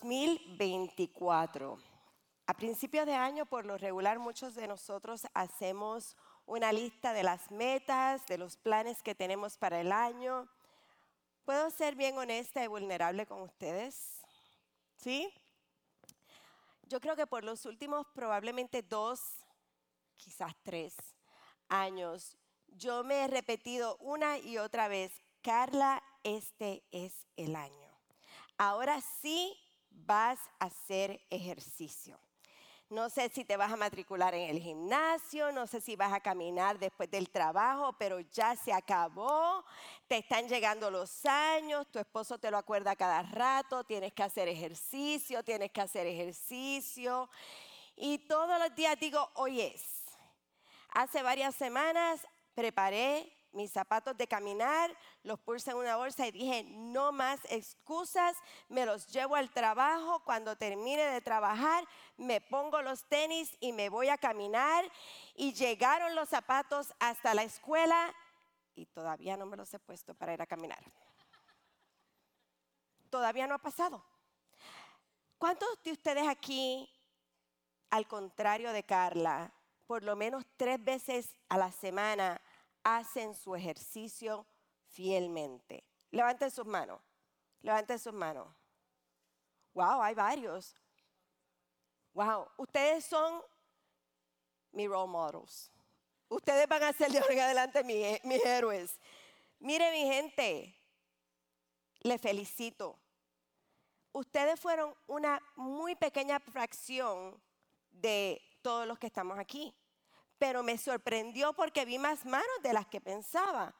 2024. A principios de año, por lo regular, muchos de nosotros hacemos una lista de las metas, de los planes que tenemos para el año. ¿Puedo ser bien honesta y vulnerable con ustedes? ¿Sí? Yo creo que por los últimos probablemente dos, quizás tres años, yo me he repetido una y otra vez, Carla, este es el año. Ahora sí vas a hacer ejercicio. No sé si te vas a matricular en el gimnasio, no sé si vas a caminar después del trabajo, pero ya se acabó, te están llegando los años, tu esposo te lo acuerda cada rato, tienes que hacer ejercicio, tienes que hacer ejercicio. Y todos los días digo, hoy es. Hace varias semanas preparé mis zapatos de caminar, los puse en una bolsa y dije, no más excusas, me los llevo al trabajo, cuando termine de trabajar me pongo los tenis y me voy a caminar. Y llegaron los zapatos hasta la escuela y todavía no me los he puesto para ir a caminar. Todavía no ha pasado. ¿Cuántos de ustedes aquí, al contrario de Carla, por lo menos tres veces a la semana, hacen su ejercicio fielmente. Levanten sus manos. Levanten sus manos. Wow, hay varios. Wow, ustedes son mis role models. Ustedes van a ser de ahora en adelante mis, mis héroes. Mire mi gente, le felicito. Ustedes fueron una muy pequeña fracción de todos los que estamos aquí pero me sorprendió porque vi más manos de las que pensaba.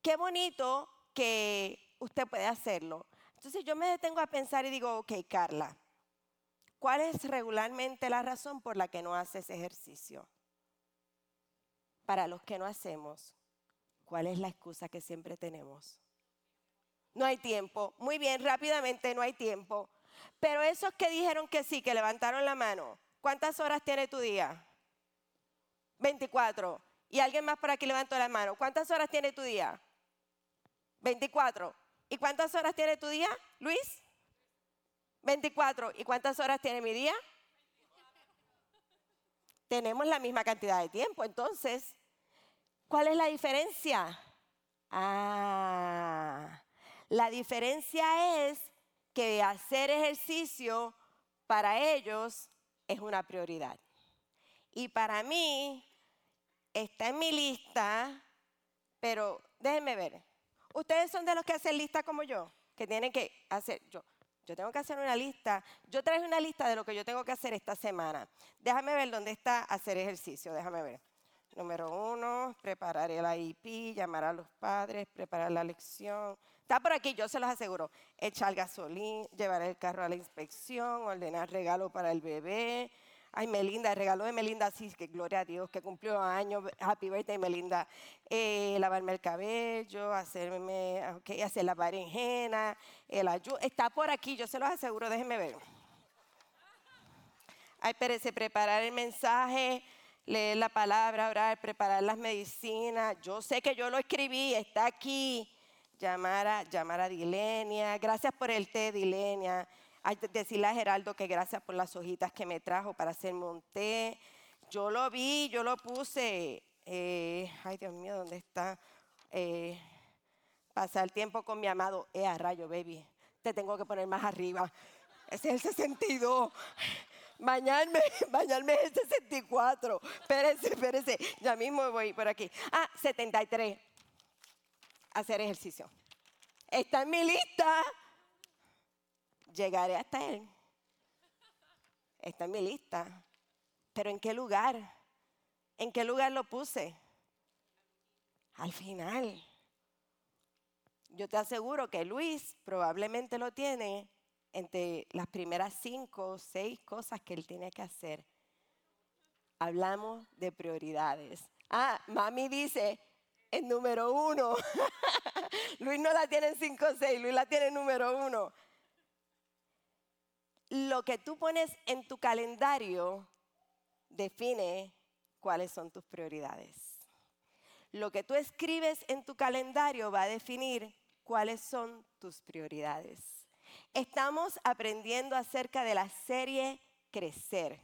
Qué bonito que usted puede hacerlo. Entonces yo me detengo a pensar y digo, ok, Carla, ¿cuál es regularmente la razón por la que no haces ejercicio? Para los que no hacemos, ¿cuál es la excusa que siempre tenemos? No hay tiempo. Muy bien, rápidamente, no hay tiempo. Pero esos que dijeron que sí, que levantaron la mano, ¿cuántas horas tiene tu día? 24. Y alguien más por aquí levantó la mano. ¿Cuántas horas tiene tu día? 24. ¿Y cuántas horas tiene tu día, Luis? 24. ¿Y cuántas horas tiene mi día? Tenemos la misma cantidad de tiempo. Entonces, ¿cuál es la diferencia? Ah, la diferencia es que hacer ejercicio para ellos es una prioridad. Y para mí está en mi lista, pero déjenme ver. Ustedes son de los que hacen lista como yo, que tienen que hacer, yo, yo tengo que hacer una lista. Yo traje una lista de lo que yo tengo que hacer esta semana. Déjame ver dónde está hacer ejercicio, déjame ver. Número uno, preparar el IP, llamar a los padres, preparar la lección. Está por aquí, yo se los aseguro. Echar gasolina, llevar el carro a la inspección, ordenar regalo para el bebé, Ay, Melinda, el regalo de Melinda, sí, que gloria a Dios, que cumplió años, happy birthday Melinda. Eh, lavarme el cabello, hacerme, okay, hacer la berenjena, el ayuno. Está por aquí, yo se los aseguro, déjenme ver. Ay, perece, preparar el mensaje, leer la palabra, orar, preparar las medicinas. Yo sé que yo lo escribí, está aquí. Llamar a, llamar a Dilenia. Gracias por el té, Dilenia decirle a Geraldo que gracias por las hojitas que me trajo para hacerme un té. Yo lo vi, yo lo puse. Eh, ay, Dios mío, ¿dónde está? Eh, pasar tiempo con mi amado. Eh, a rayo, baby. Te tengo que poner más arriba. Ese es el 62. Bañarme, bañarme es el 64. Espérese, espérese. Ya mismo voy por aquí. Ah, 73. Hacer ejercicio. Está en mi lista llegaré hasta Él. Está en mi lista. Pero ¿en qué lugar? ¿En qué lugar lo puse? Al final. Yo te aseguro que Luis probablemente lo tiene entre las primeras cinco o seis cosas que él tiene que hacer. Hablamos de prioridades. Ah, mami dice, el número uno. Luis no la tiene en cinco o seis, Luis la tiene en número uno lo que tú pones en tu calendario define cuáles son tus prioridades. Lo que tú escribes en tu calendario va a definir cuáles son tus prioridades. Estamos aprendiendo acerca de la serie Crecer.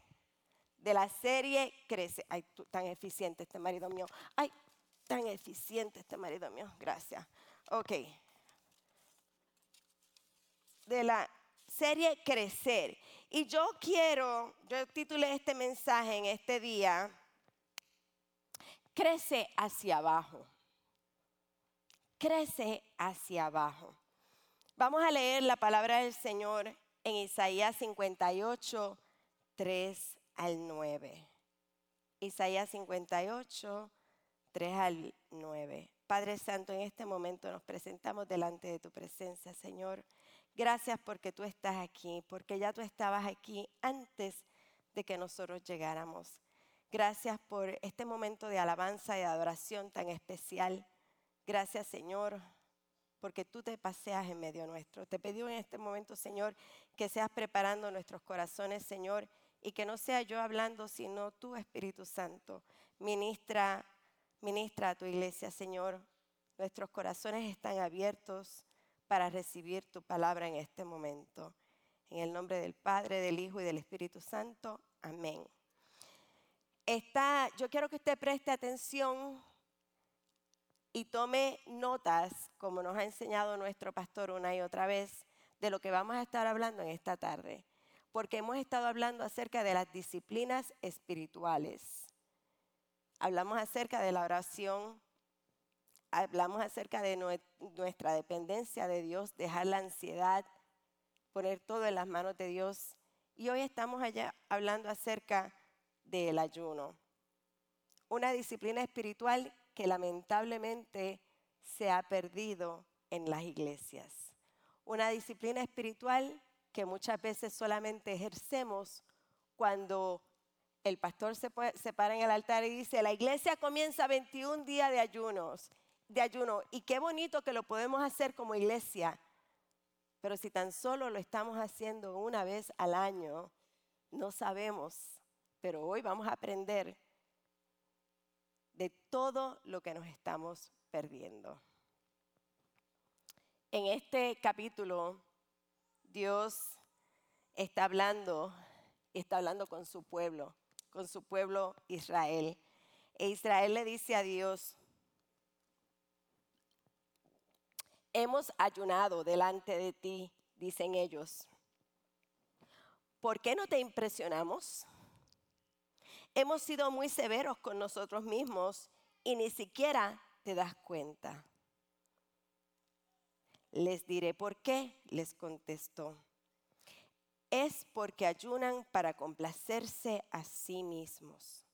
De la serie Crecer. Ay, tan eficiente este marido mío. Ay, tan eficiente este marido mío. Gracias. Ok. De la serie Crecer. Y yo quiero, yo titulé este mensaje en este día, Crece hacia abajo. Crece hacia abajo. Vamos a leer la palabra del Señor en Isaías 58, 3 al 9. Isaías 58, 3 al 9. Padre Santo, en este momento nos presentamos delante de tu presencia, Señor. Gracias porque tú estás aquí, porque ya tú estabas aquí antes de que nosotros llegáramos. Gracias por este momento de alabanza y de adoración tan especial. Gracias, Señor, porque tú te paseas en medio nuestro. Te pedí en este momento, Señor, que seas preparando nuestros corazones, Señor, y que no sea yo hablando, sino tú, Espíritu Santo. Ministra, ministra a tu iglesia, Señor. Nuestros corazones están abiertos para recibir tu palabra en este momento. En el nombre del Padre, del Hijo y del Espíritu Santo. Amén. Está, yo quiero que usted preste atención y tome notas, como nos ha enseñado nuestro pastor una y otra vez, de lo que vamos a estar hablando en esta tarde. Porque hemos estado hablando acerca de las disciplinas espirituales. Hablamos acerca de la oración, hablamos acerca de nuestra dependencia de Dios, dejar la ansiedad, poner todo en las manos de Dios. Y hoy estamos allá hablando acerca del ayuno. Una disciplina espiritual que lamentablemente se ha perdido en las iglesias. Una disciplina espiritual que muchas veces solamente ejercemos cuando el pastor se, para en el altar y dice, la iglesia comienza 21 días de ayunos de ayuno. Y qué bonito que lo podemos hacer como iglesia. Pero si tan solo lo estamos haciendo una vez al año, no sabemos. Pero hoy vamos a aprender de todo lo que nos estamos perdiendo. En este capítulo, Dios está hablando, está hablando con su pueblo, con su pueblo Israel. E Israel le dice a Dios, hemos ayunado delante de ti, dicen ellos. ¿Por qué no te impresionamos? Hemos sido muy severos con nosotros mismos y ni siquiera te das cuenta. Les diré por qué, les contestó. Es porque ayunan para complacerse a sí mismos.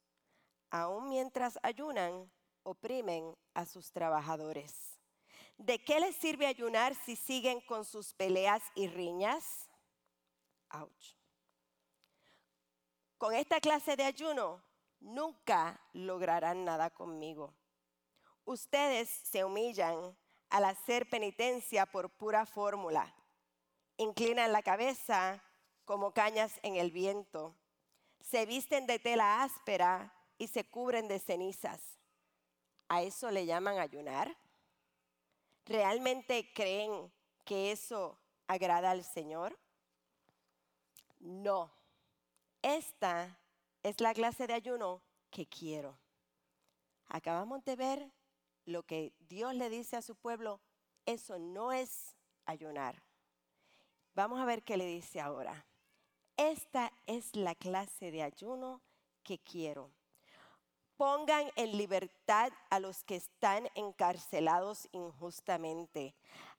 Aún mientras ayunan, oprimen a sus trabajadores. ¿De qué les sirve ayunar si siguen con sus peleas y riñas? Ouch. Con esta clase de ayuno nunca lograrán nada conmigo. Ustedes se humillan al hacer penitencia por pura fórmula. Inclinan la cabeza como cañas en el viento. Se visten de tela áspera y se cubren de cenizas. ¿A eso le llaman ayunar? ¿Realmente creen que eso agrada al Señor? No. Esta es la clase de ayuno que quiero. Acabamos de ver lo que Dios le dice a su pueblo. Eso no es ayunar. Vamos a ver qué le dice ahora. Esta es la clase de ayuno que quiero. Pongan en libertad a los que están encarcelados injustamente.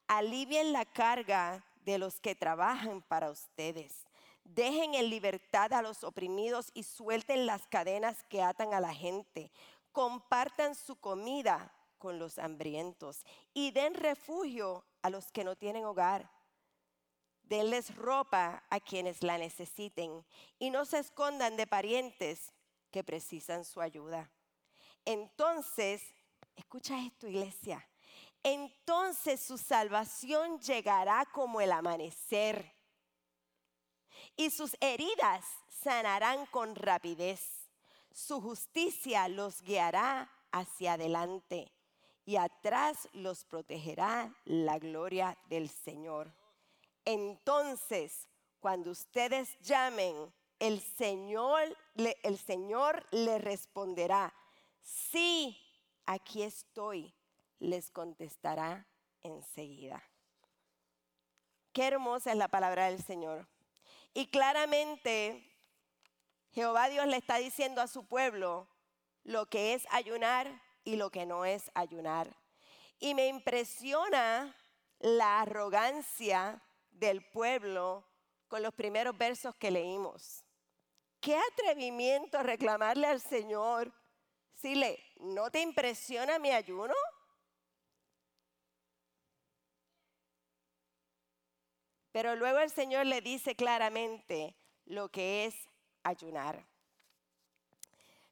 Alivien la carga de los que trabajan para ustedes. Dejen en libertad a los oprimidos y suelten las cadenas que atan a la gente. Compartan su comida con los hambrientos y den refugio a los que no tienen hogar. Denles ropa a quienes la necesiten y no se escondan de parientes que precisan su ayuda. Entonces, escucha esto iglesia, entonces su salvación llegará como el amanecer y sus heridas sanarán con rapidez. Su justicia los guiará hacia adelante y atrás los protegerá la gloria del Señor. Entonces, cuando ustedes llamen, el Señor, el Señor le responderá, sí, aquí estoy, les contestará enseguida. Qué hermosa es la palabra del Señor. Y claramente Jehová Dios le está diciendo a su pueblo lo que es ayunar y lo que no es ayunar. Y me impresiona la arrogancia del pueblo con los primeros versos que leímos. Qué atrevimiento reclamarle al Señor. Si le, ¿no te impresiona mi ayuno? Pero luego el Señor le dice claramente lo que es ayunar.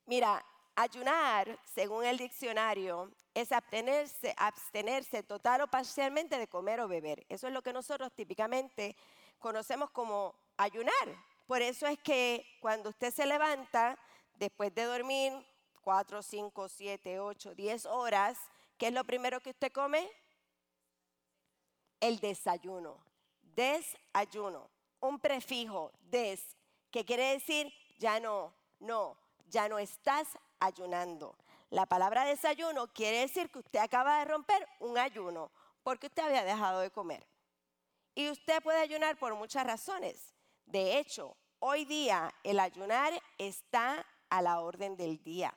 Mira, ayunar, según el diccionario, es abstenerse, abstenerse total o parcialmente de comer o beber. Eso es lo que nosotros típicamente conocemos como ayunar. Por eso es que cuando usted se levanta, después de dormir 4, 5, 7, 8, 10 horas, ¿qué es lo primero que usted come? El desayuno desayuno, un prefijo des, que quiere decir ya no, no, ya no estás ayunando. La palabra desayuno quiere decir que usted acaba de romper un ayuno porque usted había dejado de comer. Y usted puede ayunar por muchas razones. De hecho, hoy día el ayunar está a la orden del día.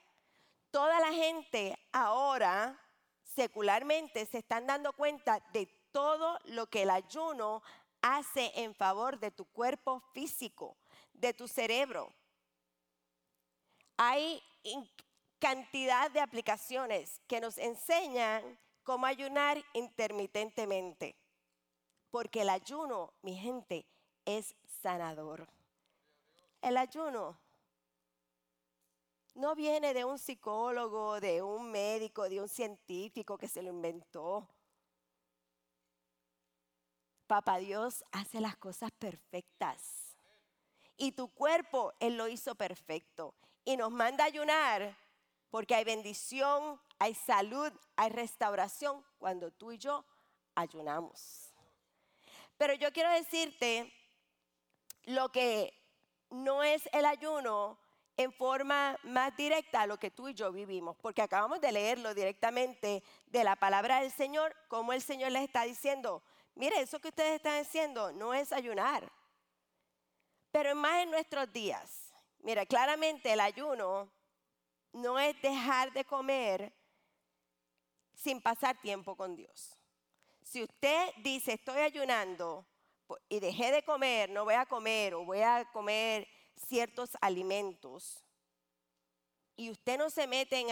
Toda la gente ahora secularmente se están dando cuenta de todo lo que el ayuno hace en favor de tu cuerpo físico, de tu cerebro. Hay cantidad de aplicaciones que nos enseñan cómo ayunar intermitentemente. Porque el ayuno, mi gente, es sanador. El ayuno no viene de un psicólogo, de un médico, de un científico que se lo inventó. Papá Dios hace las cosas perfectas. Y tu cuerpo, Él lo hizo perfecto. Y nos manda ayunar porque hay bendición, hay salud, hay restauración cuando tú y yo ayunamos. Pero yo quiero decirte lo que no es el ayuno en forma más directa a lo que tú y yo vivimos, porque acabamos de leerlo directamente de la palabra del Señor, como el Señor les está diciendo, Mire, eso que ustedes están haciendo no es ayunar. Pero más en nuestros días. Mira, claramente el ayuno no es dejar de comer sin pasar tiempo con Dios. Si usted dice, estoy ayunando y dejé de comer, no voy a comer o voy a comer ciertos alimentos, y usted no se mete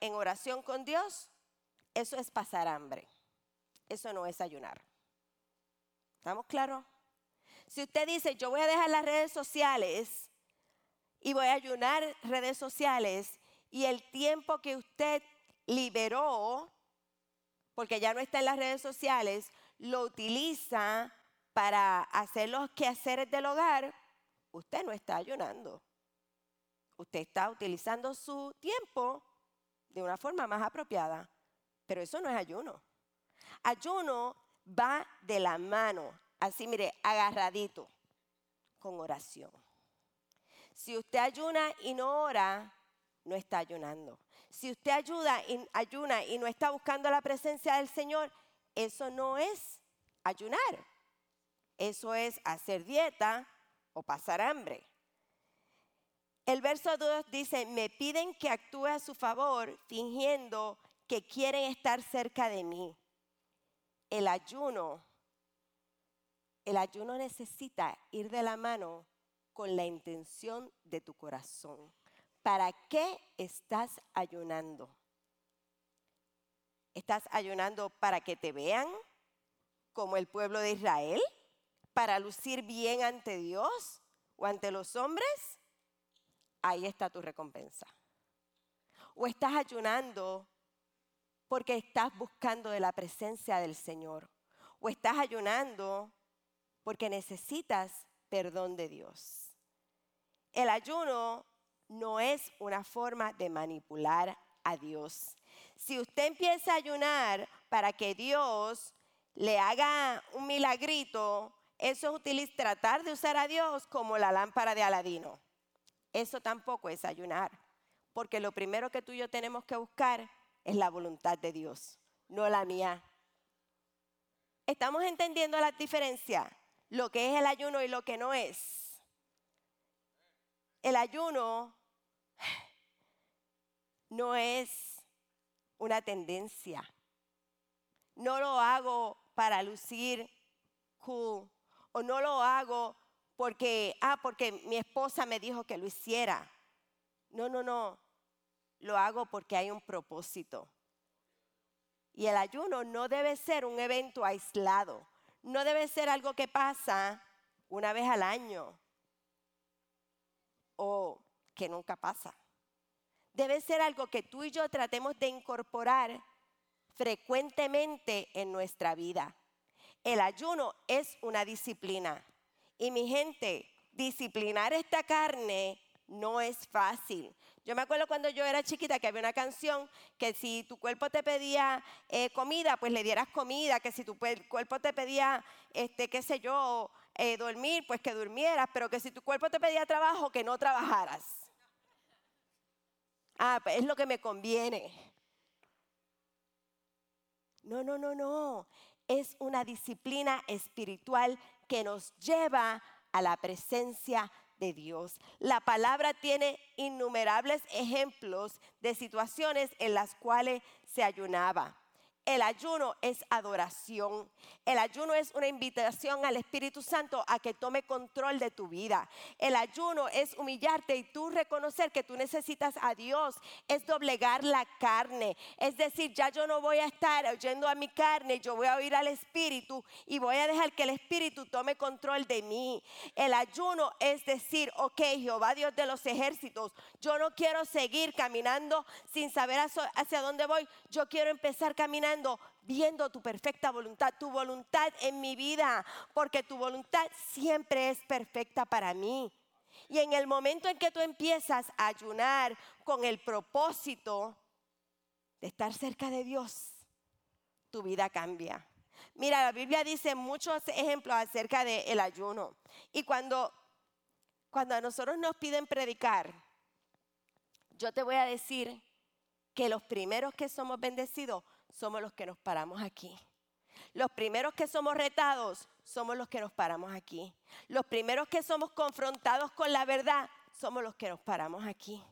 en oración con Dios, eso es pasar hambre. Eso no es ayunar. ¿Estamos claros? Si usted dice, yo voy a dejar las redes sociales y voy a ayunar redes sociales y el tiempo que usted liberó, porque ya no está en las redes sociales, lo utiliza para hacer los quehaceres del hogar, usted no está ayunando. Usted está utilizando su tiempo de una forma más apropiada, pero eso no es ayuno. Ayuno va de la mano, así mire, agarradito, con oración. Si usted ayuna y no ora, no está ayunando. Si usted ayuda y, ayuna y no está buscando la presencia del Señor, eso no es ayunar. Eso es hacer dieta o pasar hambre. El verso 2 dice, me piden que actúe a su favor fingiendo que quieren estar cerca de mí el ayuno, el ayuno necesita ir de la mano con la intención de tu corazón. ¿Para qué estás ayunando? ¿Estás ayunando para que te vean como el pueblo de Israel? ¿Para lucir bien ante Dios o ante los hombres? Ahí está tu recompensa. ¿O estás ayunando porque estás buscando de la presencia del Señor. O estás ayunando porque necesitas perdón de Dios. El ayuno no es una forma de manipular a Dios. Si usted empieza a ayunar para que Dios le haga un milagrito Eso es tratar de usar a Dios como la lámpara de Aladino. Eso tampoco es ayunar, porque lo primero que tú y yo tenemos que buscar es la voluntad de Dios, no la mía. ¿Estamos entendiendo la diferencia? Lo que es el ayuno y lo que no es. El ayuno no es una tendencia. No lo hago para lucir cool o no lo hago porque, ah, porque mi esposa me dijo que lo hiciera. No, no, no. Lo hago porque hay un propósito. Y el ayuno no debe ser un evento aislado. No debe ser algo que pasa una vez al año o que nunca pasa. Debe ser algo que tú y yo tratemos de incorporar frecuentemente en nuestra vida. El ayuno es una disciplina. Y mi gente, disciplinar esta carne no es fácil. Yo me acuerdo cuando yo era chiquita que había una canción que si tu cuerpo te pedía eh, comida, pues le dieras comida, que si tu cuerpo te pedía, este, qué sé yo, eh, dormir, pues que durmieras, pero que si tu cuerpo te pedía trabajo, que no trabajaras. Ah, pues es lo que me conviene. No, no, no, no. Es una disciplina espiritual que nos lleva a la presencia de Dios. La palabra tiene innumerables ejemplos de situaciones en las cuales se ayunaba. El ayuno es adoración. El ayuno es una invitación al Espíritu Santo a que tome control de tu vida. El ayuno es humillarte y tú reconocer que tú necesitas a Dios. Es doblegar la carne. Es decir, ya yo no voy a estar oyendo a mi carne, yo voy a oír al Espíritu y voy a dejar que el Espíritu tome control de mí. El ayuno es decir, ok, Jehová Dios de los ejércitos, yo no quiero seguir caminando sin saber hacia dónde voy. Yo quiero empezar caminando viendo tu perfecta voluntad, tu voluntad en mi vida, porque tu voluntad siempre es perfecta para mí. Y en el momento en que tú empiezas a ayunar con el propósito de estar cerca de Dios, tu vida cambia. Mira, la Biblia dice muchos ejemplos acerca del ayuno. Y cuando, cuando a nosotros nos piden predicar, yo te voy a decir que los primeros que somos bendecidos somos los que nos paramos aquí. Los primeros que somos retados somos los que nos paramos aquí. Los primeros que somos confrontados con la verdad somos los que nos paramos aquí.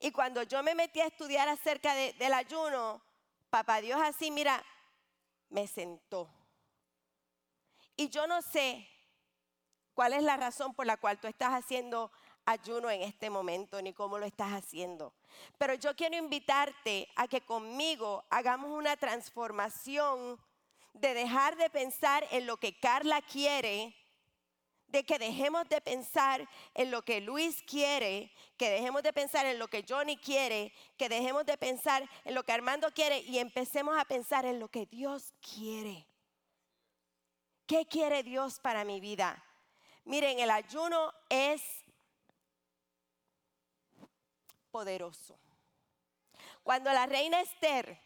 Y cuando yo me metí a estudiar acerca del ayuno, papá Dios así, mira, me sentó. Y yo no sé cuál es la razón por la cual tú estás haciendo ayuno en este momento ni cómo lo estás haciendo. Pero yo quiero invitarte a que conmigo hagamos una transformación de dejar de pensar en lo que Carla quiere, de que dejemos de pensar en lo que Luis quiere, que dejemos de pensar en lo que Johnny quiere, que dejemos de pensar en lo que Armando quiere y empecemos a pensar en lo que Dios quiere. ¿Qué quiere Dios para mi vida? Miren, el ayuno es poderoso. Cuando la reina Esther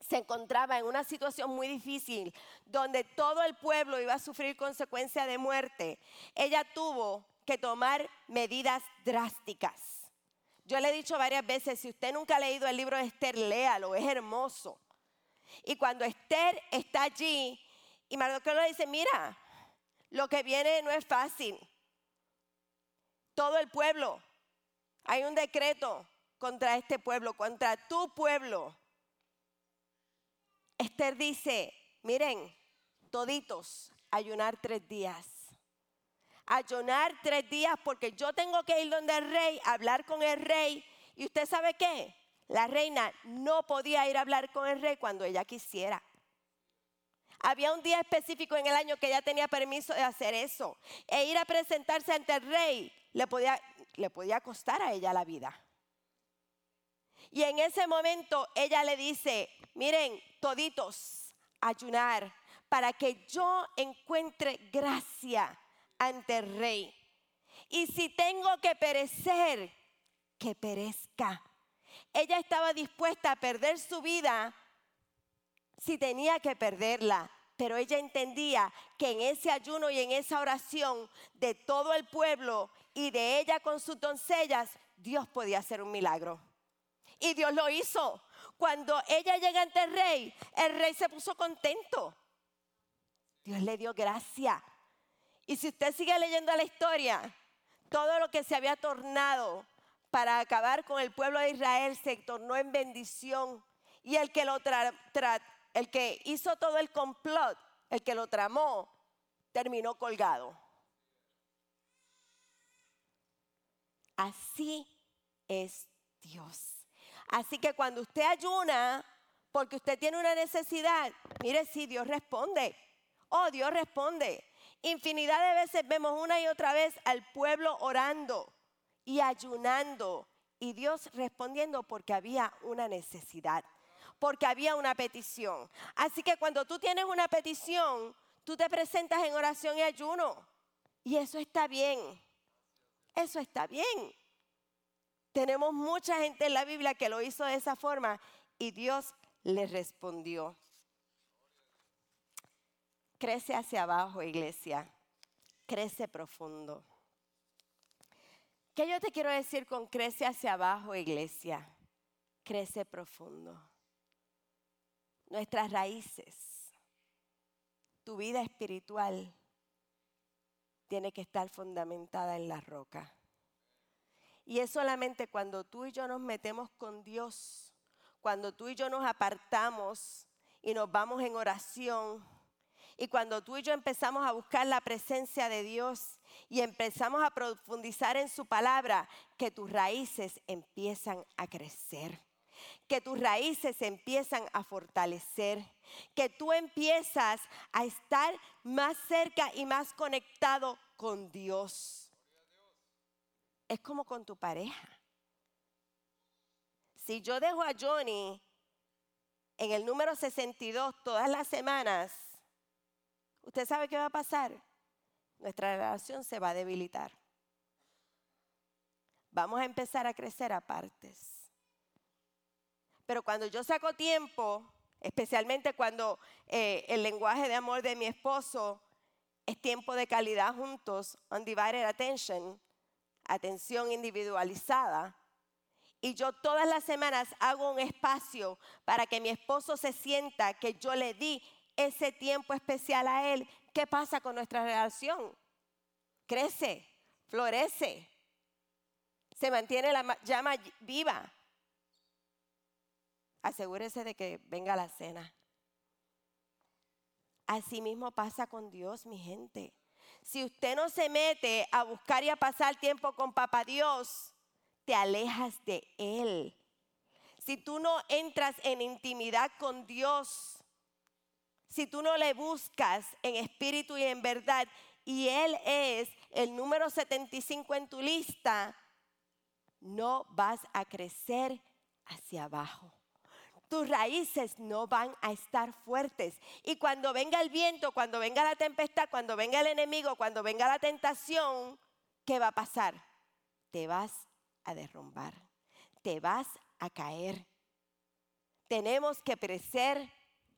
se encontraba en una situación muy difícil, donde todo el pueblo iba a sufrir consecuencia de muerte, ella tuvo que tomar medidas drásticas. Yo le he dicho varias veces, si usted nunca ha leído el libro de Esther, léalo, es hermoso. Y cuando Esther está allí, y Mardoqueo le dice, mira, lo que viene no es fácil. Todo el pueblo hay un decreto contra este pueblo, contra tu pueblo. Esther dice, miren, toditos, ayunar tres días. Ayunar tres días porque yo tengo que ir donde el rey, hablar con el rey. ¿Y usted sabe qué? La reina no podía ir a hablar con el rey cuando ella quisiera. Había un día específico en el año que ella tenía permiso de hacer eso. E ir a presentarse ante el rey le podía, le podía costar a ella la vida. Y en ese momento ella le dice, miren, toditos, ayunar para que yo encuentre gracia ante el rey. Y si tengo que perecer, que perezca. Ella estaba dispuesta a perder su vida si tenía que perderla. pero ella entendía que en ese ayuno y en esa oración de todo el pueblo y de ella con sus doncellas, Dios podía hacer un milagro. Y Dios lo hizo. Cuando ella llega ante el rey, el rey se puso contento. Dios le dio gracia. Y si usted sigue leyendo la historia, todo lo que se había tornado para acabar con el pueblo de Israel se tornó en bendición. Y el que, lo el que hizo todo el complot, el que lo tramó, terminó colgado. Así es Dios. Así que cuando usted ayuna, porque usted tiene una necesidad, mire si Dios responde. Oh, Dios responde. Infinidad de veces vemos una y otra vez al pueblo orando y ayunando y Dios respondiendo porque había una necesidad, porque había una petición. Así que cuando tú tienes una petición, tú te presentas en oración y ayuno. Y eso está bien. Eso está bien. Tenemos mucha gente en la Biblia que lo hizo de esa forma y Dios le respondió. Crece hacia abajo, iglesia. Crece profundo. ¿Qué yo te quiero decir con crece hacia abajo, iglesia? Crece profundo. Nuestras raíces, tu vida espiritual, tiene que estar fundamentada en la roca. Y es solamente cuando tú y yo nos metemos con Dios, cuando tú y yo nos apartamos y nos vamos en oración, y cuando tú y yo empezamos a buscar la presencia de Dios y empezamos a profundizar en su palabra, que tus raíces empiezan a crecer que tus raíces empiezan a fortalecer, que tú empiezas a estar más cerca y más conectado con Dios es como con tu pareja. Si yo dejo a Johnny en el número 62 todas las semanas, ¿usted sabe qué va a pasar? Nuestra relación se va a debilitar. Vamos a empezar a crecer a partes. Pero cuando yo saco tiempo, especialmente cuando eh, el lenguaje de amor de mi esposo es tiempo de calidad juntos, undivided attention, atención individualizada. Y yo todas las semanas hago un espacio para que mi esposo se sienta que yo le di ese tiempo especial a él. ¿Qué pasa con nuestra relación? Crece, florece, se mantiene la llama viva. Asegúrese de que venga la cena. Así mismo pasa con Dios, mi gente si usted no se mete a buscar y a pasar tiempo con Papá Dios, te alejas de Él. Si tú no entras en intimidad con Dios, si tú no le buscas en espíritu y en verdad, y Él es el número 75 en tu lista, no vas a crecer hacia abajo tus raíces no van a estar fuertes. Y cuando venga el viento, cuando venga la tempestad, cuando venga el enemigo, cuando venga la tentación, ¿qué va a pasar? Te vas a derrumbar, te vas a caer. Tenemos que crecer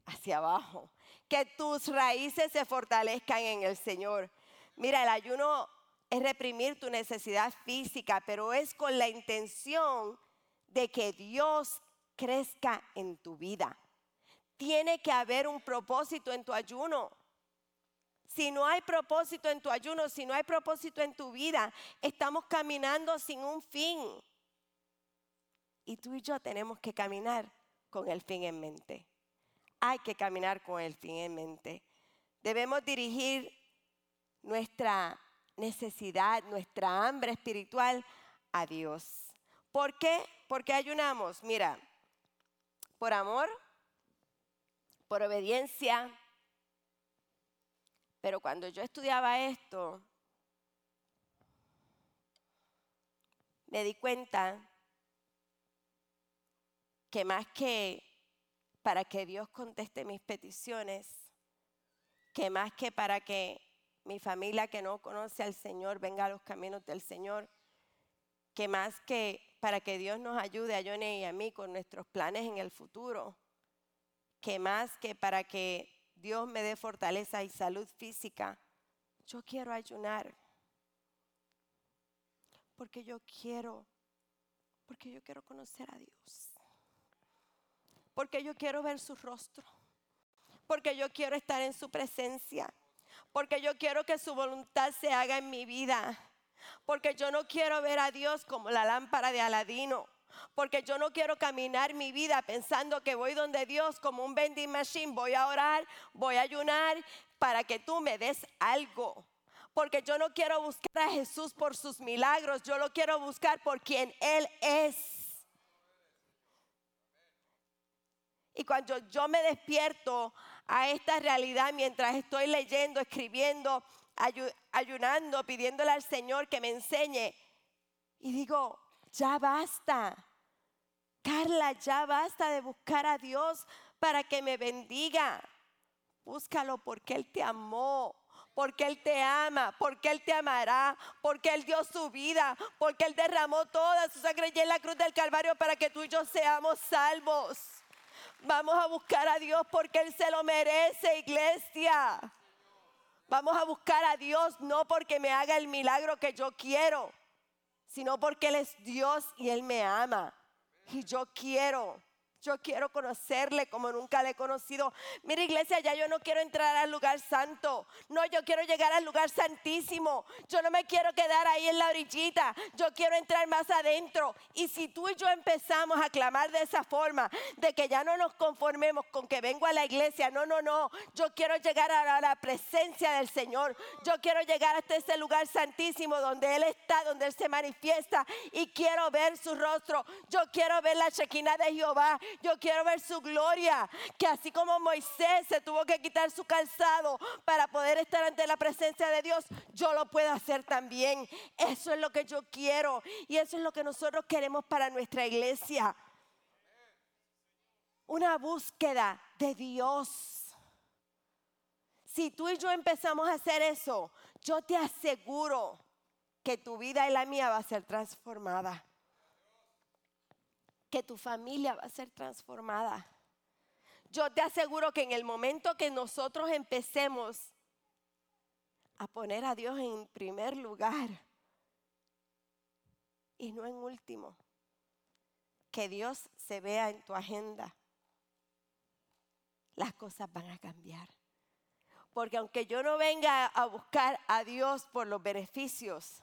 hacia abajo, que tus raíces se fortalezcan en el Señor. Mira, el ayuno es reprimir tu necesidad física, pero es con la intención de que Dios crezca en tu vida. Tiene que haber un propósito en tu ayuno. Si no hay propósito en tu ayuno, si no hay propósito en tu vida, estamos caminando sin un fin. Y tú y yo tenemos que caminar con el fin en mente. Hay que caminar con el fin en mente. Debemos dirigir nuestra necesidad, nuestra hambre espiritual a Dios. ¿Por qué? Porque ayunamos. Mira, por amor, por obediencia. Pero cuando yo estudiaba esto, me di cuenta que más que para que Dios conteste mis peticiones, que más que para que mi familia que no conoce al Señor venga a los caminos del Señor, que más que para que Dios nos ayude a Johnny y a mí con nuestros planes en el futuro, que más que para que Dios me dé fortaleza y salud física, yo quiero ayunar. Porque yo quiero, porque yo quiero conocer a Dios. Porque yo quiero ver su rostro. Porque yo quiero estar en su presencia. Porque yo quiero que su voluntad se haga en mi vida. Porque yo no quiero ver a Dios como la lámpara de Aladino porque yo no quiero caminar mi vida pensando que voy donde Dios como un vending machine, voy a orar, voy a ayunar para que tú me des algo. Porque yo no quiero buscar a Jesús por sus milagros, yo lo quiero buscar por quien Él es. Y cuando yo me despierto a esta realidad mientras estoy leyendo, escribiendo, ayunando, pidiéndole al Señor que me enseñe, y digo, ya basta. Carla, ya basta de buscar a Dios para que me bendiga. Búscalo porque Él te amó, porque Él te ama, porque Él te amará, porque Él dio su vida, porque Él derramó toda su sangre en la cruz del Calvario para que tú y yo seamos salvos. Vamos a buscar a Dios porque Él se lo merece, iglesia. Vamos a buscar a Dios no porque me haga el milagro que yo quiero, sino porque Él es Dios y Él me ama. Y yo quiero yo quiero conocerle como nunca le he conocido. Mira iglesia, ya yo no quiero entrar al lugar santo. No, yo quiero llegar al lugar santísimo. Yo no me quiero quedar ahí en la orillita. Yo quiero entrar más adentro. Y si tú y yo empezamos a clamar de esa forma, de que ya no nos conformemos con que vengo a la iglesia. No, no, no. Yo quiero llegar a la presencia del Señor. Yo quiero llegar hasta ese lugar santísimo donde Él está, donde Él se manifiesta. Y quiero ver su rostro. Yo quiero ver la chequina de Jehová. Yo quiero ver su gloria. Que así como Moisés se tuvo que quitar su calzado para poder estar ante la presencia de Dios, yo lo puedo hacer también. Eso es lo que yo quiero. Y eso es lo que nosotros queremos para nuestra iglesia. Una búsqueda de Dios. Si tú y yo empezamos a hacer eso, yo te aseguro que tu vida y la mía va a ser transformada que tu familia va a ser transformada. Yo te aseguro que en el momento que nosotros empecemos a poner a Dios en primer lugar y no en último, que Dios se vea en tu agenda, las cosas van a cambiar. Porque aunque yo no venga a buscar a Dios por los beneficios,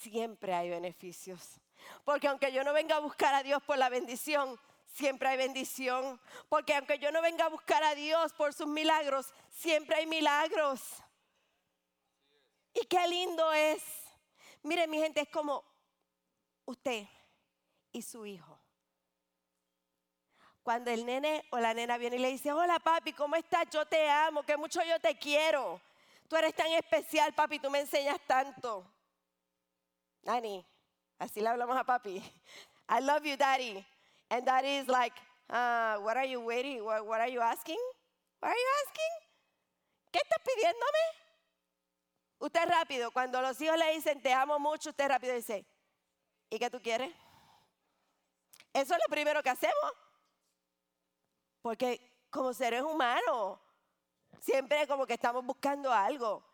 siempre hay beneficios. Porque aunque yo no venga a buscar a Dios por la bendición, siempre hay bendición. Porque aunque yo no venga a buscar a Dios por sus milagros, siempre hay milagros. Y qué lindo es. Mire, mi gente, es como usted y su hijo. Cuando el nene o la nena viene y le dice, hola papi, ¿cómo estás? Yo te amo, que mucho yo te quiero. Tú eres tan especial, papi, tú me enseñas tanto. Dani, Así le hablamos a papi. I love you, daddy. And daddy is like, uh, what are you waiting? What, what are you asking? What are you asking? ¿Qué estás pidiéndome? Usted rápido, cuando los hijos le dicen te amo mucho, usted rápido dice, ¿y qué tú quieres? Eso es lo primero que hacemos. Porque como seres humanos, siempre como que estamos buscando algo.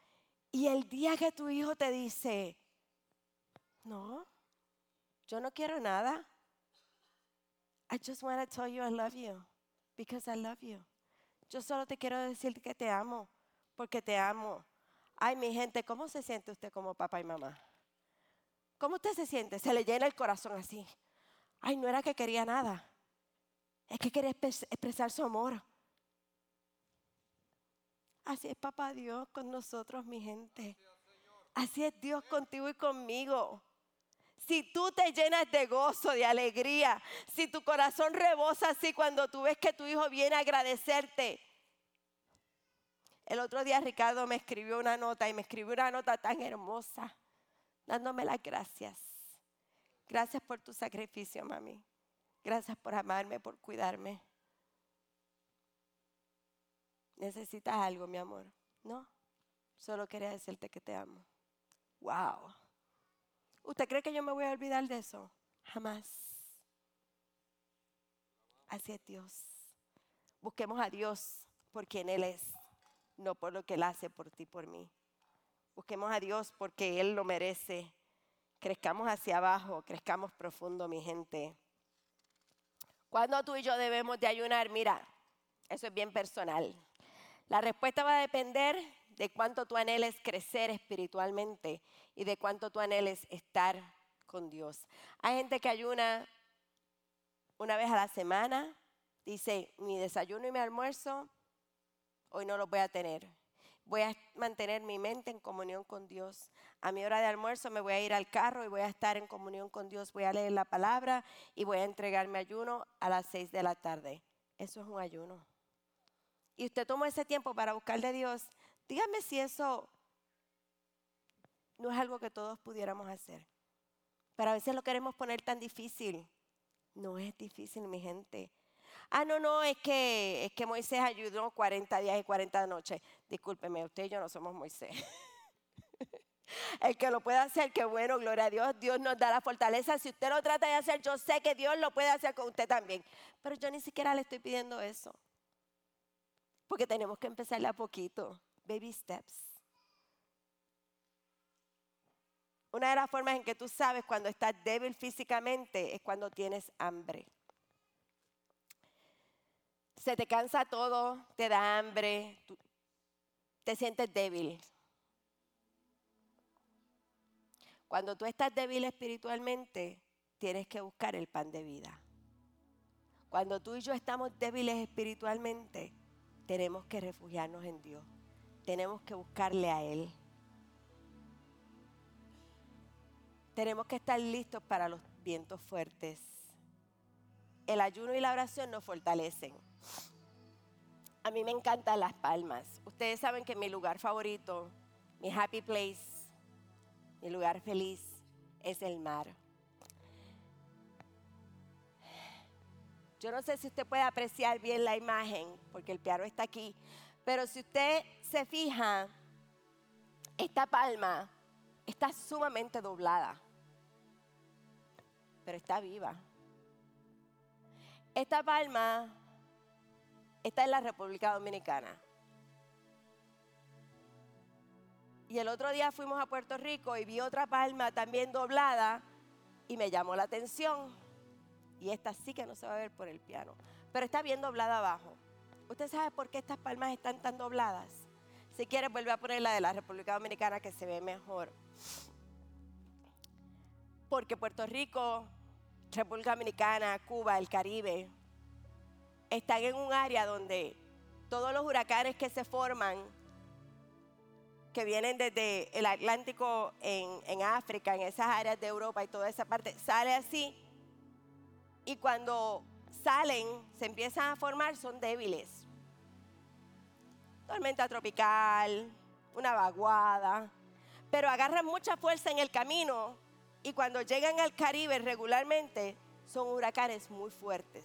Y el día que tu hijo te dice, no, yo no quiero nada. I just want to tell you I love you because I love you. Yo solo te quiero decir que te amo porque te amo. Ay, mi gente, ¿cómo se siente usted como papá y mamá? ¿Cómo usted se siente? Se le llena el corazón así. Ay, no era que quería nada. Es que quería expresar su amor. Así es papá Dios con nosotros, mi gente. Así es Dios contigo y conmigo si tú te llenas de gozo, de alegría, si tu corazón rebosa así cuando tú ves que tu hijo viene a agradecerte. El otro día Ricardo me escribió una nota y me escribió una nota tan hermosa, dándome las gracias. Gracias por tu sacrificio, mami. Gracias por amarme, por cuidarme. ¿Necesitas algo, mi amor? No, solo quería decirte que te amo. Wow. ¿Usted cree que yo me voy a olvidar de eso? Jamás. Así es Dios. Busquemos a Dios por quien Él es. no por lo que Él hace por ti, por mí. Busquemos a Dios porque Él lo merece. Crezcamos hacia abajo, crezcamos profundo, mi gente. Cuando tú y yo debemos de ayunar? Mira, eso es bien personal. La respuesta va a depender de cuánto tú anheles crecer espiritualmente y de cuánto tú anheles estar con Dios. Hay gente que ayuna una vez a la semana, dice, mi desayuno y mi almuerzo hoy no los voy a tener. Voy a mantener mi mente en comunión con Dios. A mi hora de almuerzo me voy a ir al carro y voy a estar en comunión con Dios. Voy a leer la palabra y voy a entregarme ayuno a las seis de la tarde. Eso es un ayuno. Y usted tomó ese tiempo para buscar de Dios. Dígame si eso no es algo que todos pudiéramos hacer. Pero a veces lo queremos poner tan difícil. No es difícil, mi gente. Ah, no, no, es que, es que Moisés ayudó 40 días y 40 noches. Discúlpeme, usted y yo no somos Moisés. El que lo puede hacer, qué bueno, gloria a Dios. Dios nos da la fortaleza. Si usted lo trata de hacer, yo sé que Dios lo puede hacer con usted también. Pero yo ni siquiera le estoy pidiendo eso. Porque tenemos que empezarle a poquito. Baby steps. Una de las formas en que tú sabes cuando estás débil físicamente es cuando tienes hambre. Se te cansa todo, te da hambre, te sientes débil. Cuando tú estás débil espiritualmente, tienes que buscar el pan de vida. Cuando tú y yo estamos débiles espiritualmente, tenemos que refugiarnos en Dios. Tenemos que buscarle a Él. Tenemos que estar listos para los vientos fuertes. El ayuno y la oración nos fortalecen. A mí me encantan las palmas. Ustedes saben que mi lugar favorito, mi happy place, mi lugar feliz es el mar. Yo no sé si usted puede apreciar bien la imagen, porque el piano está aquí, pero si usted se fija, esta palma está sumamente doblada pero está viva. Esta palma está en la República Dominicana. Y el otro día fuimos a Puerto Rico y vi otra palma también doblada y me llamó la atención. Y esta sí que no se va a ver por el piano, pero está bien doblada abajo. ¿Usted sabe por qué estas palmas están tan dobladas? Si quiere, vuelve a poner la de la República Dominicana que se ve mejor porque Puerto Rico, República Dominicana, Cuba, el Caribe, están en un área donde todos los huracanes que se forman, que vienen desde el Atlántico en, África, en esas áreas de Europa y toda esa parte, sale así. Y cuando salen, se empiezan a formar, son débiles. Tormenta tropical, una vaguada, pero agarran mucha fuerza en el camino y cuando llegan al Caribe regularmente son huracanes muy fuertes.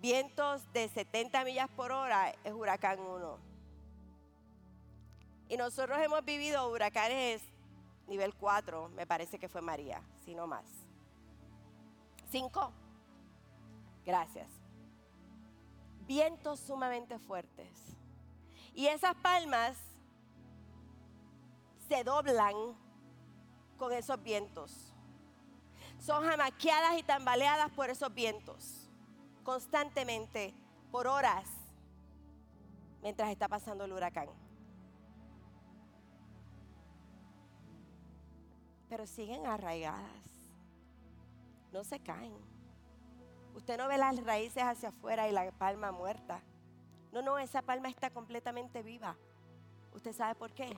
Vientos de 70 millas por hora es huracán 1. Y nosotros hemos vivido huracanes nivel 4, me parece que fue María, si no más. 5. Gracias. Vientos sumamente fuertes. Y esas palmas se doblan con esos vientos. Son jamaqueadas y tambaleadas por esos vientos, constantemente, por horas, mientras está pasando el huracán. Pero siguen arraigadas, no se caen. Usted no ve las raíces hacia afuera y la palma muerta. No, no, esa palma está completamente viva. ¿Usted sabe por qué?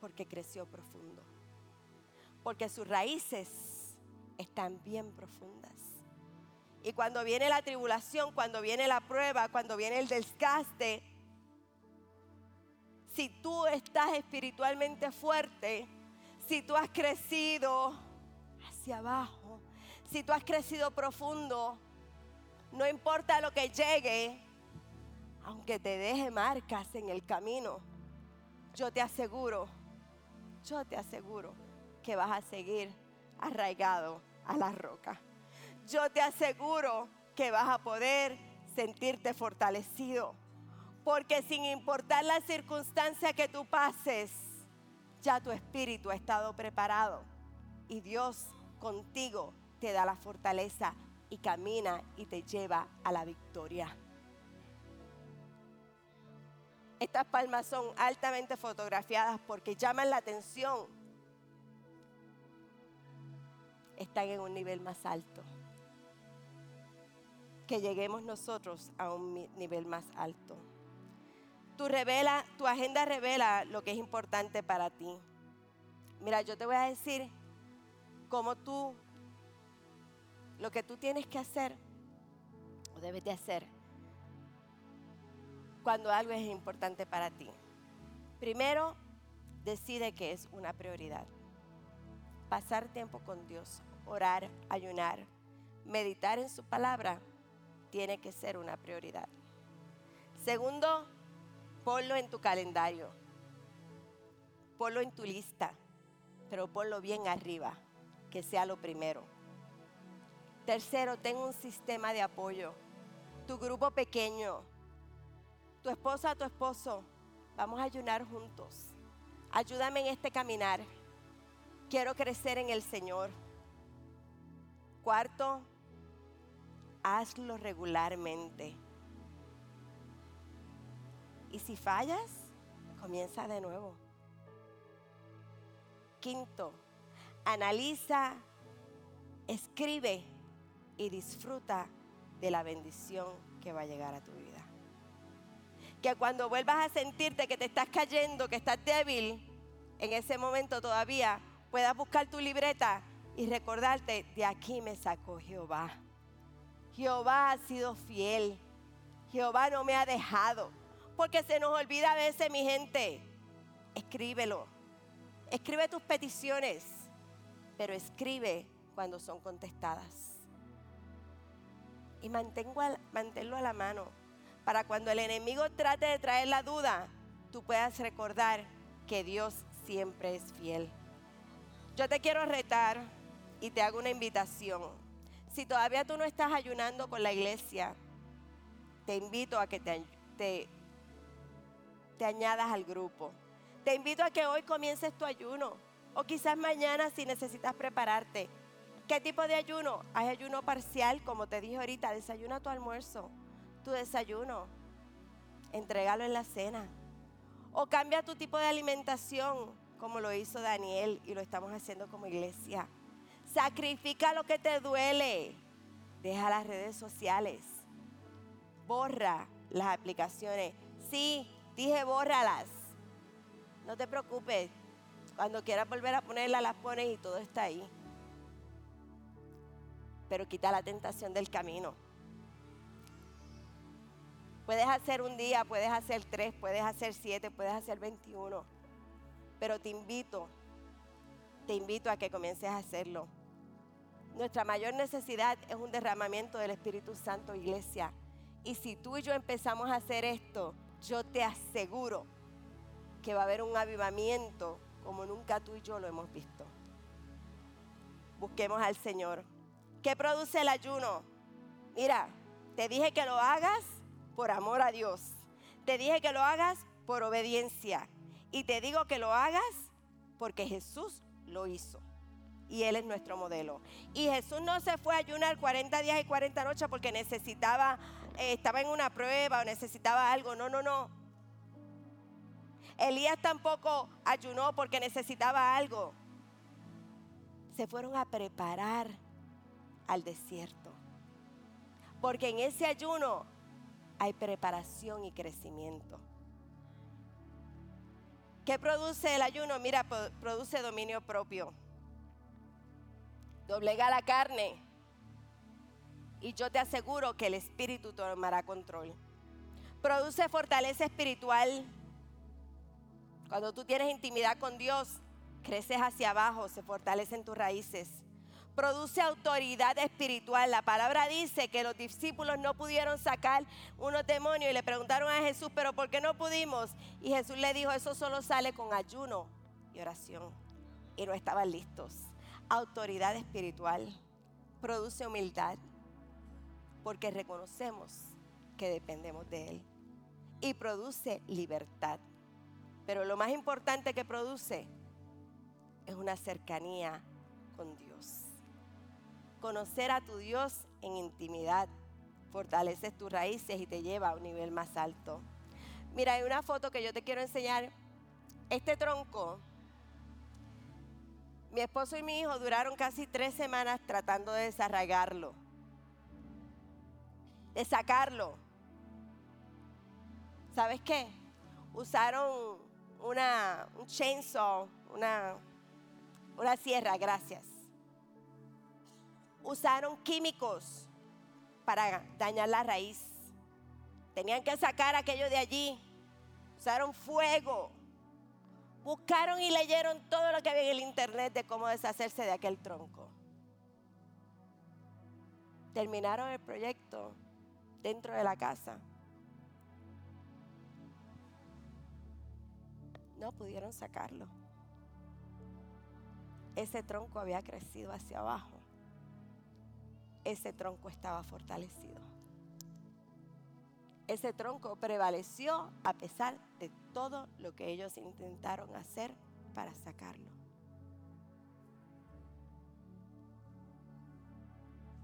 Porque creció profundo. Porque sus raíces están bien profundas. Y cuando viene la tribulación, cuando viene la prueba, cuando viene el desgaste, si tú estás espiritualmente fuerte, si tú has crecido hacia abajo, si tú has crecido profundo, no importa lo que llegue, aunque te deje marcas en el camino, yo te aseguro yo te aseguro que vas a seguir arraigado a la roca. Yo te aseguro que vas a poder sentirte fortalecido. Porque sin importar la circunstancia que tú pases, ya tu espíritu ha estado preparado. Y Dios contigo da la fortaleza y camina y te lleva a la victoria. Estas palmas son altamente fotografiadas porque llaman la atención. Están en un nivel más alto. Que lleguemos nosotros a un nivel más alto. Tu, revela, tu agenda revela lo que es importante para ti. Mira, yo te voy a decir cómo tú, lo que tú tienes que hacer o debes de hacer cuando algo es importante para ti. Primero, decide que es una prioridad. Pasar tiempo con Dios, orar, ayunar, meditar en su palabra, tiene que ser una prioridad. Segundo, ponlo en tu calendario. Ponlo en tu lista, pero ponlo bien arriba, que sea lo primero. Tercero, ten un sistema de apoyo. Tu grupo pequeño, tu esposa, tu esposo, vamos a ayunar juntos. Ayúdame en este caminar. Quiero crecer en el Señor. Cuarto, hazlo regularmente. Y si fallas, comienza de nuevo. Quinto, analiza, escribe y disfruta de la bendición que va a llegar a tu vida que cuando vuelvas a sentirte que te estás cayendo, que estás débil, en ese momento todavía puedas buscar tu libreta y recordarte, de aquí me sacó Jehová. Jehová ha sido fiel. Jehová no me ha dejado. Porque se nos olvida a veces, mi gente. Escríbelo. Escribe tus peticiones, pero escribe cuando son contestadas. Y mantengo, manténlo a la mano para cuando el enemigo trate de traer la duda, tú puedas recordar que Dios siempre es fiel. Yo te quiero retar y te hago una invitación. Si todavía tú no estás ayunando con la iglesia, te invito a que te, te, te añadas al grupo. Te invito a que hoy comiences tu ayuno o quizás mañana si necesitas prepararte. ¿Qué tipo de ayuno? Hay ayuno parcial, como te dije ahorita, desayuna tu almuerzo tu desayuno, entrégalo en la cena. O cambia tu tipo de alimentación, como lo hizo Daniel y lo estamos haciendo como iglesia. Sacrifica lo que te duele. Deja las redes sociales. Borra las aplicaciones. Sí, dije bórralas. No te preocupes. Cuando quieras volver a ponerlas, las pones y todo está ahí. Pero quita la tentación del camino. Puedes hacer un día, puedes hacer tres, puedes hacer siete, puedes hacer 21. Pero te invito, te invito a que comiences a hacerlo. Nuestra mayor necesidad es un derramamiento del Espíritu Santo, iglesia. Y si tú y yo empezamos a hacer esto, yo te aseguro que va a haber un avivamiento como nunca tú y yo lo hemos visto. Busquemos al Señor. ¿Qué produce el ayuno? Mira, te dije que lo hagas por amor a Dios. Te dije que lo hagas por obediencia. Y te digo que lo hagas porque Jesús lo hizo. Y Él es nuestro modelo. Y Jesús no se fue a ayunar 40 días y 40 noches porque necesitaba, eh, estaba en una prueba o necesitaba algo. No, no, no. Elías tampoco ayunó porque necesitaba algo. Se fueron a preparar al desierto. Porque en ese ayuno hay preparación y crecimiento. ¿Qué produce el ayuno? Mira, produce dominio propio. Doblega la carne. Y yo te aseguro que el Espíritu tomará control. Produce fortaleza espiritual. Cuando tú tienes intimidad con Dios, creces hacia abajo, se fortalecen tus raíces produce autoridad espiritual. La palabra dice que los discípulos no pudieron sacar unos demonios y le preguntaron a Jesús, pero ¿por qué no pudimos? Y Jesús le dijo, eso solo sale con ayuno y oración. Y no estaban listos. Autoridad espiritual produce humildad porque reconocemos que dependemos de Él. Y produce libertad. Pero lo más importante que produce es una cercanía con Dios. Conocer a tu Dios en intimidad fortaleces tus raíces y te lleva a un nivel más alto. Mira, hay una foto que yo te quiero enseñar. Este tronco, mi esposo y mi hijo duraron casi tres semanas tratando de desarraigarlo, de sacarlo. ¿Sabes qué? Usaron una, un chainsaw, una, una sierra, gracias. Usaron químicos para dañar la raíz. Tenían que sacar aquello de allí. Usaron fuego. Buscaron y leyeron todo lo que había en el internet de cómo deshacerse de aquel tronco. Terminaron el proyecto dentro de la casa. No pudieron sacarlo. Ese tronco había crecido hacia abajo. Ese tronco estaba fortalecido. Ese tronco prevaleció a pesar de todo lo que ellos intentaron hacer para sacarlo.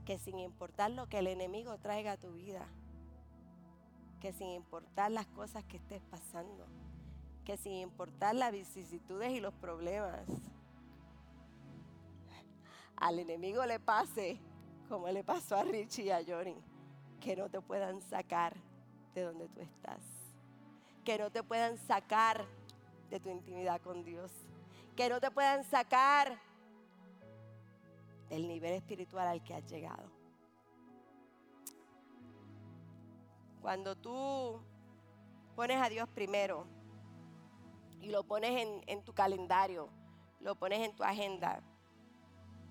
Que sin importar lo que el enemigo traiga a tu vida, que sin importar las cosas que estés pasando, que sin importar las vicisitudes y los problemas, al enemigo le pase como le pasó a Richie y a Johnny, que no te puedan sacar de donde tú estás, que no te puedan sacar de tu intimidad con Dios, que no te puedan sacar del nivel espiritual al que has llegado. Cuando tú pones a Dios primero y lo pones en, tu calendario, lo pones en tu agenda,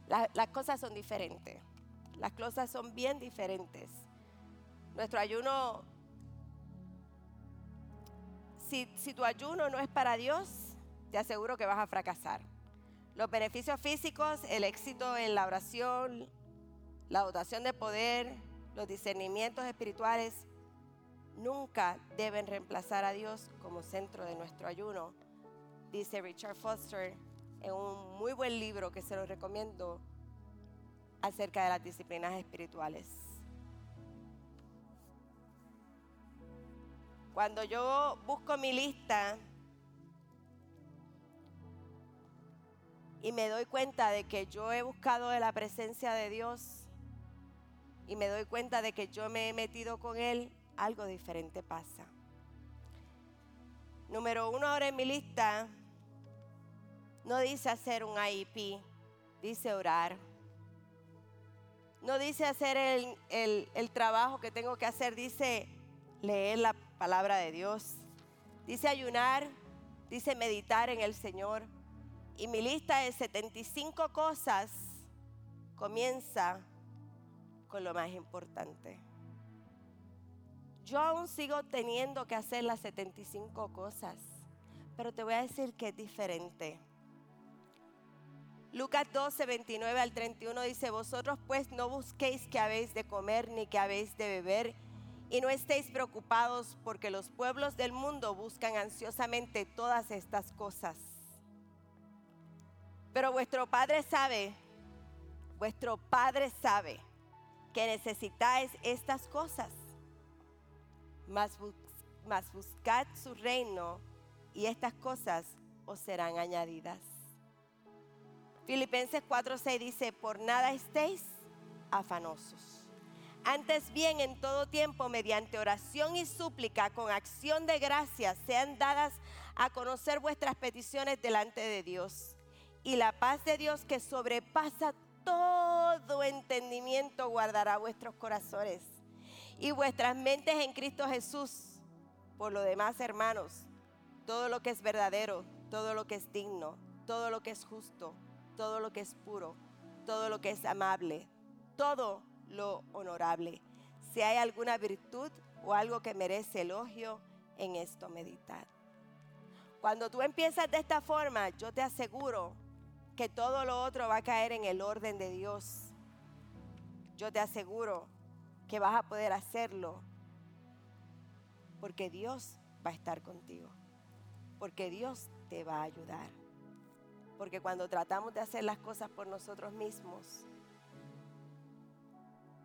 las cosas son diferentes. Las cosas son bien diferentes. Nuestro ayuno, si, tu ayuno no es para Dios, te aseguro que vas a fracasar. Los beneficios físicos, el éxito en la oración, la dotación de poder, los discernimientos espirituales, nunca deben reemplazar a Dios como centro de nuestro ayuno, dice Richard Foster en un muy buen libro que se lo recomiendo, acerca de las disciplinas espirituales. Cuando yo busco mi lista y me doy cuenta de que yo he buscado de la presencia de Dios y me doy cuenta de que yo me he metido con Él, algo diferente pasa. Número uno ahora en mi lista no dice hacer un IEP, dice orar. No dice hacer el, trabajo que tengo que hacer, dice leer la palabra de Dios. Dice ayunar, dice meditar en el Señor. Y mi lista de 75 cosas comienza con lo más importante. Yo aún sigo teniendo que hacer las 75 cosas, pero te voy a decir que es diferente. Lucas 12, 29 al 31 dice, vosotros pues no busquéis que habéis de comer ni que habéis de beber, y no estéis preocupados porque los pueblos del mundo buscan ansiosamente todas estas cosas. Pero vuestro Padre sabe, vuestro Padre sabe que necesitáis estas cosas. Mas, mas buscad su reino y estas cosas os serán añadidas. Filipenses 4:6 dice, por nada estéis afanosos. Antes bien, en todo tiempo, mediante oración y súplica, con acción de gracias, sean dadas a conocer vuestras peticiones delante de Dios. Y la paz de Dios que sobrepasa todo entendimiento guardará vuestros corazones y vuestras mentes en Cristo Jesús. Por lo demás, hermanos, todo lo que es verdadero, todo lo que es digno, todo lo que es justo todo lo que es puro, todo lo que es amable, todo lo honorable. Si hay alguna virtud o algo que merece elogio, en esto meditar. Cuando tú empiezas de esta forma, yo te aseguro que todo lo otro va a caer en el orden de Dios. Yo te aseguro que vas a poder hacerlo porque Dios va a estar contigo, porque Dios te va a ayudar. Porque cuando tratamos de hacer las cosas por nosotros mismos,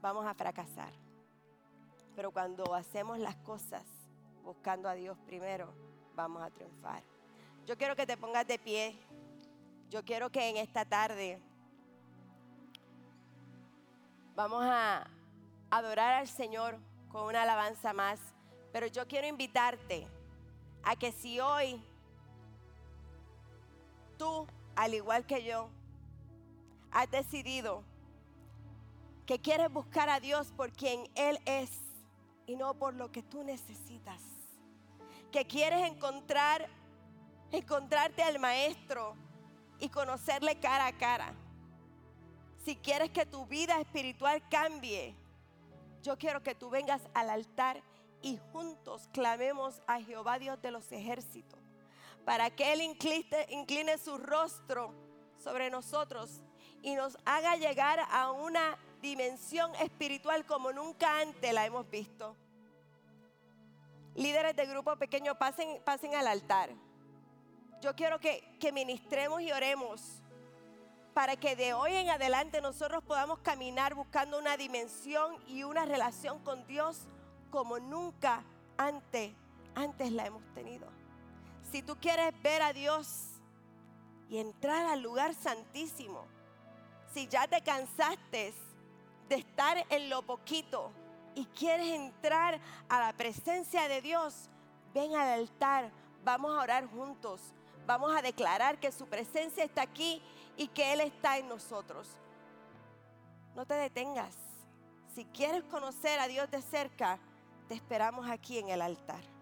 vamos a fracasar. Pero cuando hacemos las cosas buscando a Dios primero, vamos a triunfar. Yo quiero que te pongas de pie. Yo quiero que en esta tarde vamos a adorar al Señor con una alabanza más. Pero yo quiero invitarte a que si hoy tú, al igual que yo, has decidido que quieres buscar a Dios por quien Él es y no por lo que tú necesitas. Que quieres encontrar, encontrarte al Maestro y conocerle cara a cara. Si quieres que tu vida espiritual cambie, yo quiero que tú vengas al altar y juntos clamemos a Jehová Dios de los ejércitos, para que Él incline, incline su rostro sobre nosotros y nos haga llegar a una dimensión espiritual como nunca antes la hemos visto. Líderes de grupo pequeño, pasen, pasen al altar. Yo quiero que, que ministremos y oremos para que de hoy en adelante nosotros podamos caminar buscando una dimensión y una relación con Dios como nunca antes, antes la hemos tenido. Si tú quieres ver a Dios y entrar al lugar santísimo, si ya te cansaste de estar en lo poquito y quieres entrar a la presencia de Dios, ven al altar, vamos a orar juntos, vamos a declarar que su presencia está aquí y que Él está en nosotros. No te detengas. Si quieres conocer a Dios de cerca, te esperamos aquí en el altar.